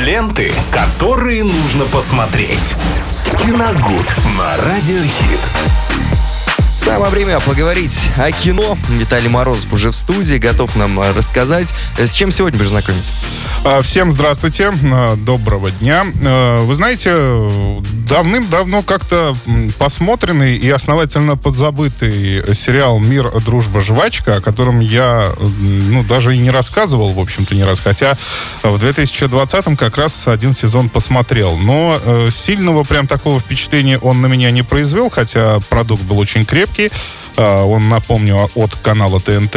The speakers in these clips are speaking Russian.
Ленты, которые нужно посмотреть. Киногуд на Радиохит. Самое время поговорить о кино. Виталий Морозов уже в студии, готов нам э, рассказать. Э, С чем сегодня будешь знакомиться? А, Всем здравствуйте, а, доброго дня. Вы знаете, давным-давно как-то посмотренный и основательно подзабытый сериал «Мир, дружба, жвачка», о котором я, ну, даже и не рассказывал, в общем-то, не раз, хотя в 2020-м как раз один сезон посмотрел. Но э, сильного прям такого впечатления он на меня не произвел, хотя продукт был очень крепкий. А, Он, напомню, от канала ТНТ.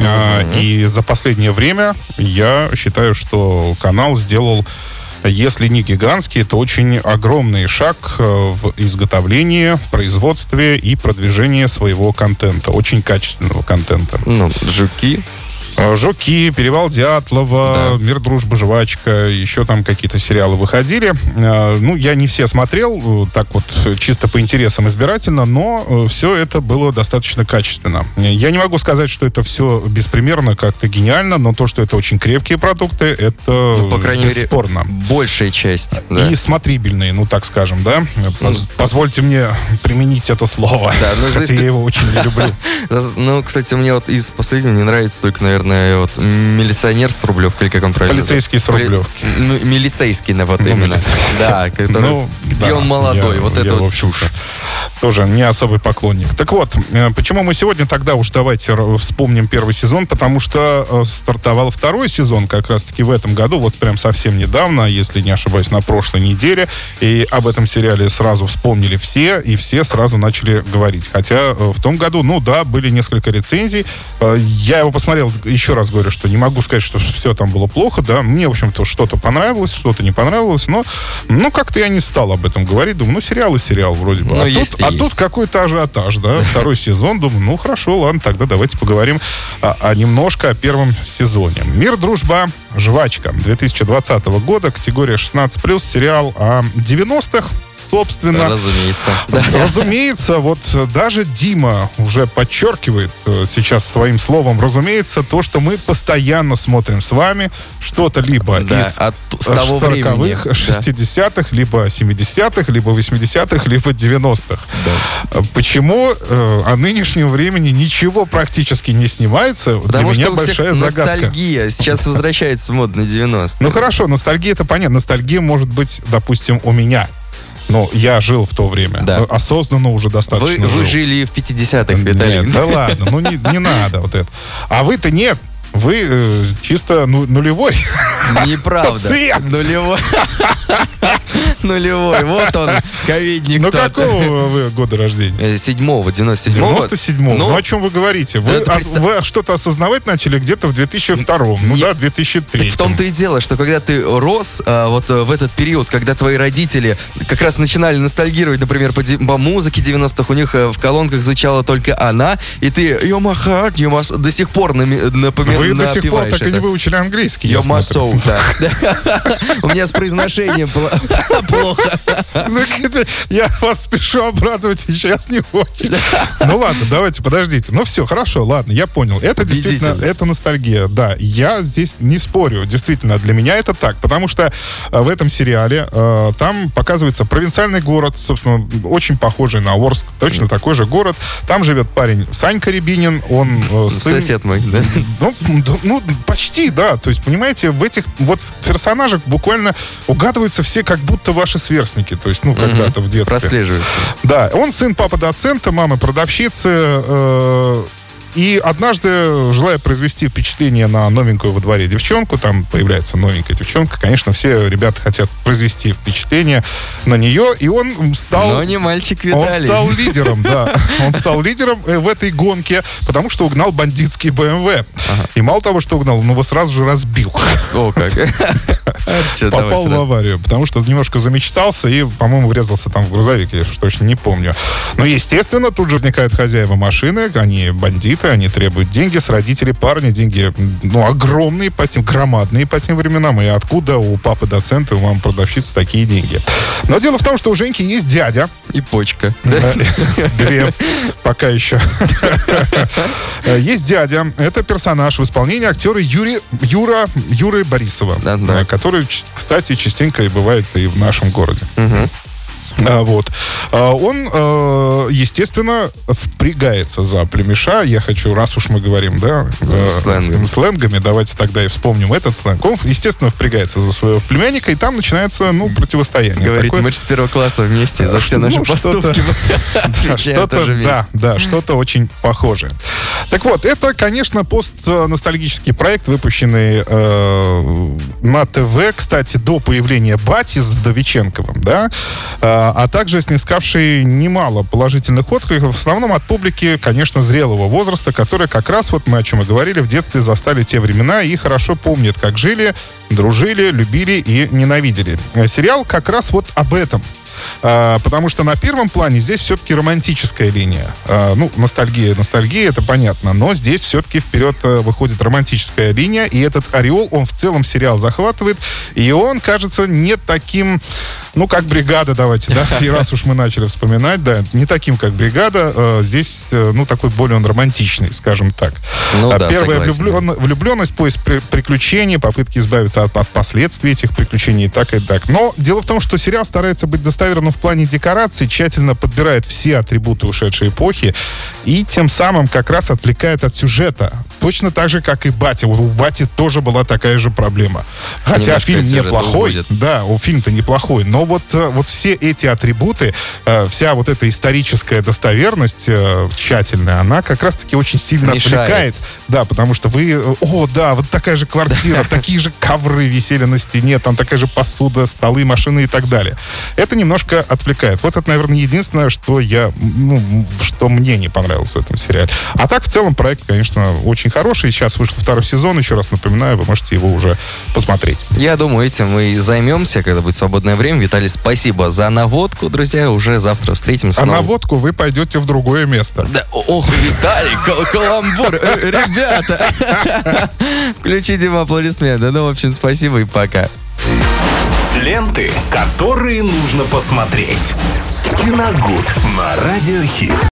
А, И за последнее время я считаю, что канал сделал если не гигантский, то очень огромный шаг э, в изготовлении, производстве и продвижении своего контента. Очень качественного контента. Ну, жуки. Э, Жуки, Перевал Дятлова, Мир, дружба, жвачка, еще там какие-то сериалы выходили. Э, Ну, я не все смотрел, э, так вот, чисто по интересам избирательно, но все это было достаточно качественно. Я не могу сказать, что это все беспримерно, как-то гениально, но то, что это очень крепкие продукты, это Ну, по крайней мере, бесспорно. большая часть. да. И смотрибельные, ну так скажем, да? Поз- Позвольте мне применить это слово. Да, ну, Хотя здесь- я его очень не люблю. Ну, кстати, мне вот из последнего не нравится только, наверное, вот милиционер с Рублевкой, или как он правильно Полицейский с? Рублевки. Ну, милицейский, ну, вот Ну, именно. милицейский. Да, который- Ну, где да, он молодой. я- вот я, это вот чушь. тоже не особый поклонник. Так вот, э, почему мы сегодня тогда уж давайте вспомним первый сезон, потому что э, стартовал второй сезон как раз-таки в этом году, вот прям совсем недавно, если не ошибаюсь, на прошлой неделе, и об этом сериале сразу вспомнили все, и все сразу начали говорить. Хотя э, в том году, ну да, были несколько рецензий, я его посмотрел, еще раз говорю, что не могу сказать, что все там было плохо, да, мне, в общем-то, что-то понравилось, что-то не понравилось, но, ну, как-то я не стал об этом говорить, думаю, ну, сериал и сериал вроде бы. Ну, а есть тут, а есть. тут какой-то ажиотаж, да, второй сезон, думаю, ну, хорошо, ладно, тогда давайте поговорим а, а немножко о первом сезоне. «Мир, дружба, жвачка» 2020 года, категория 16+, сериал о 90-х, собственно. Разумеется. Да. Разумеется, вот э, даже Дима уже подчеркивает э, сейчас своим словом, разумеется, то, что мы постоянно смотрим с вами что-то либо Да, из от- с того 40-х, времени, да. 60-х, либо 70-х, либо 80-х, либо 90-х. Э, Почему э, о нынешнем времени ничего практически не снимается, Потому для меня большая загадка. ностальгия. Сейчас возвращается мод на 90 Ну хорошо, ностальгия это понятно. Ностальгия может быть, допустим, у меня. Но я жил в то время. Да. Э, Осознанно уже достаточно вы жил. жили в 50-х, Виталий. Нет, да ладно, ну не, не надо вот это. А вы-то нет. Вы э, чисто ну- нулевой. Неправда. Пациент. Нулевой. Нулевой. Вот он, ковидник Ну какого вы года рождения? Э, Седьмого, 97-го. 97-го. Ну, Ну, о чем вы говорите? Вы, это ос- представ- вы что-то осознавать начали где-то в 2002-м. Ну Не- да, 2003 Так в том-то и дело, что когда ты рос, а, вот э, в этот период, когда твои родители как раз начинали ностальгировать, например, по, музыке 90-х, у них э, в колонках звучала только она, и ты «You're my heart, you're my s- до сих пор нами- напомин- Вы до сих пор так и не выучили английский. я You're my soul, да. У меня с произношением плохо. Ну, Я вас спешу обрадовать сейчас не очень. Ну ладно, давайте, подождите. Ну все, хорошо, ладно, я понял. Это действительно, это ностальгия. Да, я здесь не спорю. Действительно, для меня это так. Потому что э, в этом сериале э, там показывается провинциальный город, собственно, очень похожий на Орск. Точно такой же город. Там живет парень Санька Рябинин. Он э, сын... Сосед мой, да. Ну, ну, почти, да. То есть, понимаете, в этих вот персонажах буквально угадываются все как будто ваши сверстники. То есть, ну, когда-то в детстве. Прослеживается. Да, он сын папы доцента, мамы продавщицы. э, и однажды, желая произвести впечатление на новенькую во дворе девчонку, там появляется новенькая девчонка, конечно, все ребята хотят произвести впечатление на нее, и он стал... Но не мальчик Он Виталий. стал лидером, да. Он стал лидером э, в этой гонке, потому что угнал бандитский БМВ. И мало того, что угнал, он его сразу же разбил. О, как. Попал в аварию, потому что немножко замечтался и, по-моему, врезался там в грузовик, я уж точно не помню. Но, естественно, тут же возникают хозяева машины, они бандиты, алименты, они требуют деньги с родителей парня, деньги, ну, огромные по тем, громадные по тем временам, и откуда у папы доцента, у мамы продавщицы такие деньги. Но дело в том, что у Женьки есть дядя. И почка. Две. Пока еще. Есть дядя. Это персонаж в исполнении актера Юрий, Юра, Юры Борисова. Да, да. Который, кстати, частенько и бывает и в нашем городе. А, Вот. А, Он, э, естественно, впрягается за племеша. Я хочу, раз уж мы говорим, да, э, Сленгами. сленгами, давайте тогда и вспомним этот сленг. Он, естественно, впрягается за своего племянника, и там начинается, ну, противостояние. Говорит, Такое- мы с первого класса вместе за все наши Ну, поступки. Что-то, да, да, что-то очень похожее. Так вот, это, конечно, постностальгический проект, выпущенный э, на ТВ, кстати, до появления Бати с Вдовиченковым, да, а, также снискавший немало положительных откликов, в основном от публики, конечно, зрелого возраста, которые как раз, вот мы о чем и говорили, в детстве застали те времена и хорошо помнят, как жили, дружили, любили и ненавидели. Э, Сериал как раз вот об этом. А, потому что на первом плане здесь все-таки романтическая линия. А, ну, ностальгия, ностальгия, это понятно, но здесь все-таки вперед э, выходит романтическая линия, и этот ореол, он в целом сериал захватывает, и он кажется не таким, ну, как бригада, давайте, да, и раз уж мы начали вспоминать, да, не таким, как бригада, э, здесь, э, ну, такой более он романтичный, скажем так. Ну А да, Первая влюблен- влюбленность, поиск при- приключений, попытки избавиться от, от последствий этих приключений и так и так. Но дело в том, что сериал старается быть достоверным в плане декораций, тщательно подбирает все атрибуты ушедшей эпохи и тем самым как раз отвлекает от сюжета. Точно так же, как и Бати. Вот у Бати тоже была такая же проблема. Хотя Немножко фильм неплохой. Да, у фильм-то неплохой. Но вот, э, вот все эти атрибуты, э, вся вот эта историческая достоверность э, тщательная, она как раз-таки очень сильно Мешает. отвлекает. Да, потому что вы, о, да, вот такая же квартира, такие же ковры висели на стене, там такая же посуда, столы, машины и так далее. Это немножко отвлекает. Вот это, наверное, единственное, что я, ну, что мне не понравилось в этом сериале. А так, в целом, проект, конечно, очень хороший. Сейчас вышел второй сезон, еще раз напоминаю, вы можете его уже посмотреть. Я думаю, этим мы и займемся, когда будет свободное время. Виталий, спасибо за наводку, друзья. Уже завтра встретимся А снова. на водку вы пойдете в другое место. Да, ох, Виталий, кал- каламбур. Э, Ребята, включите ему аплодисменты. Ну, в общем, спасибо и пока. Ленты, которые нужно посмотреть. Киногуд на Радиохит.